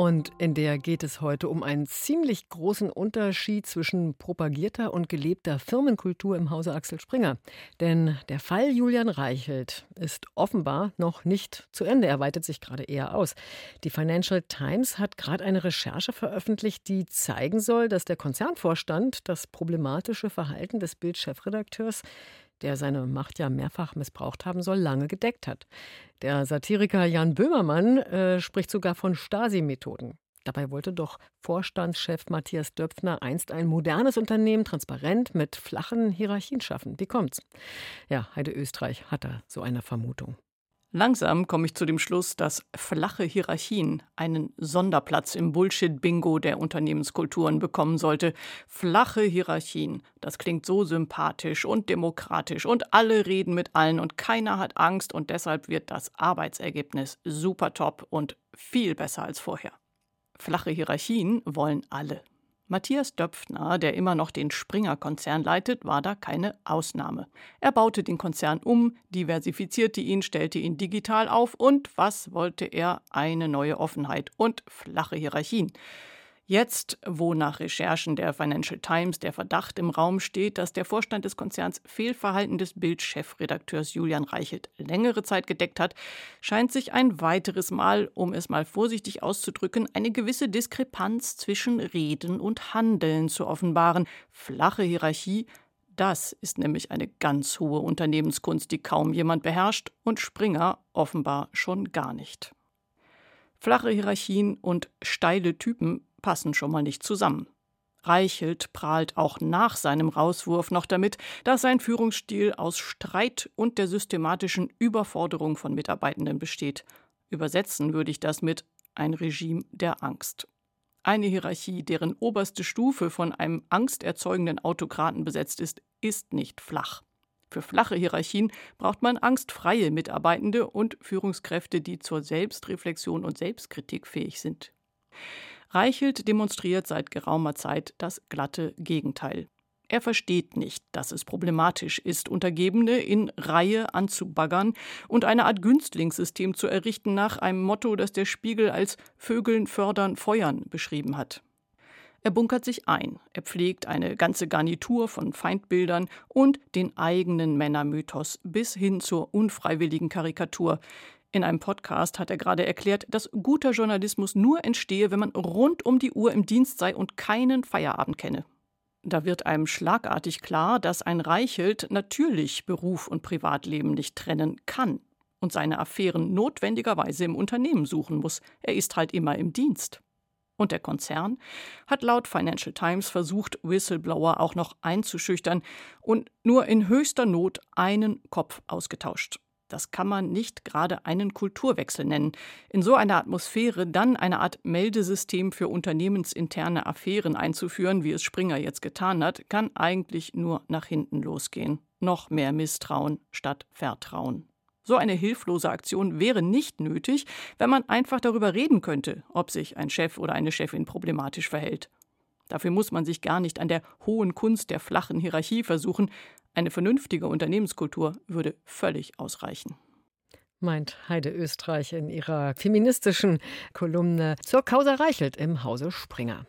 Und in der geht es heute um einen ziemlich großen Unterschied zwischen propagierter und gelebter Firmenkultur im Hause Axel Springer. Denn der Fall Julian Reichelt ist offenbar noch nicht zu Ende. Er weitet sich gerade eher aus. Die Financial Times hat gerade eine Recherche veröffentlicht, die zeigen soll, dass der Konzernvorstand das problematische Verhalten des Bild-Chefredakteurs der seine Macht ja mehrfach missbraucht haben soll, lange gedeckt hat. Der Satiriker Jan Böhmermann äh, spricht sogar von Stasi-Methoden. Dabei wollte doch Vorstandschef Matthias Döpfner einst ein modernes Unternehmen, transparent, mit flachen Hierarchien schaffen. Wie kommt's? Ja, Heide Österreich hatte so eine Vermutung. Langsam komme ich zu dem Schluss, dass flache Hierarchien einen Sonderplatz im Bullshit-Bingo der Unternehmenskulturen bekommen sollte. Flache Hierarchien, das klingt so sympathisch und demokratisch und alle reden mit allen und keiner hat Angst und deshalb wird das Arbeitsergebnis super top und viel besser als vorher. Flache Hierarchien wollen alle. Matthias Döpfner, der immer noch den Springer-Konzern leitet, war da keine Ausnahme. Er baute den Konzern um, diversifizierte ihn, stellte ihn digital auf und was wollte er? Eine neue Offenheit und flache Hierarchien. Jetzt, wo nach Recherchen der Financial Times der Verdacht im Raum steht, dass der Vorstand des Konzerns Fehlverhalten des Bild-Chefredakteurs Julian Reichelt längere Zeit gedeckt hat, scheint sich ein weiteres Mal, um es mal vorsichtig auszudrücken, eine gewisse Diskrepanz zwischen Reden und Handeln zu offenbaren. Flache Hierarchie, das ist nämlich eine ganz hohe Unternehmenskunst, die kaum jemand beherrscht und Springer offenbar schon gar nicht. Flache Hierarchien und steile Typen passen schon mal nicht zusammen. Reichelt prahlt auch nach seinem Rauswurf noch damit, dass sein Führungsstil aus Streit und der systematischen Überforderung von Mitarbeitenden besteht. Übersetzen würde ich das mit ein Regime der Angst. Eine Hierarchie, deren oberste Stufe von einem angsterzeugenden Autokraten besetzt ist, ist nicht flach. Für flache Hierarchien braucht man angstfreie Mitarbeitende und Führungskräfte, die zur Selbstreflexion und Selbstkritik fähig sind. Reichelt demonstriert seit geraumer Zeit das glatte Gegenteil. Er versteht nicht, dass es problematisch ist, Untergebene in Reihe anzubaggern und eine Art Günstlingssystem zu errichten nach einem Motto, das der Spiegel als Vögeln fördern, feuern beschrieben hat. Er bunkert sich ein, er pflegt eine ganze Garnitur von Feindbildern und den eigenen Männermythos bis hin zur unfreiwilligen Karikatur, in einem Podcast hat er gerade erklärt, dass guter Journalismus nur entstehe, wenn man rund um die Uhr im Dienst sei und keinen Feierabend kenne. Da wird einem schlagartig klar, dass ein Reichelt natürlich Beruf und Privatleben nicht trennen kann und seine Affären notwendigerweise im Unternehmen suchen muss. Er ist halt immer im Dienst. Und der Konzern hat laut Financial Times versucht, Whistleblower auch noch einzuschüchtern und nur in höchster Not einen Kopf ausgetauscht. Das kann man nicht gerade einen Kulturwechsel nennen. In so einer Atmosphäre dann eine Art Meldesystem für unternehmensinterne Affären einzuführen, wie es Springer jetzt getan hat, kann eigentlich nur nach hinten losgehen. Noch mehr Misstrauen statt Vertrauen. So eine hilflose Aktion wäre nicht nötig, wenn man einfach darüber reden könnte, ob sich ein Chef oder eine Chefin problematisch verhält. Dafür muss man sich gar nicht an der hohen Kunst der flachen Hierarchie versuchen, eine vernünftige Unternehmenskultur würde völlig ausreichen. Meint Heide Österreich in ihrer feministischen Kolumne zur Causa Reichelt im Hause Springer.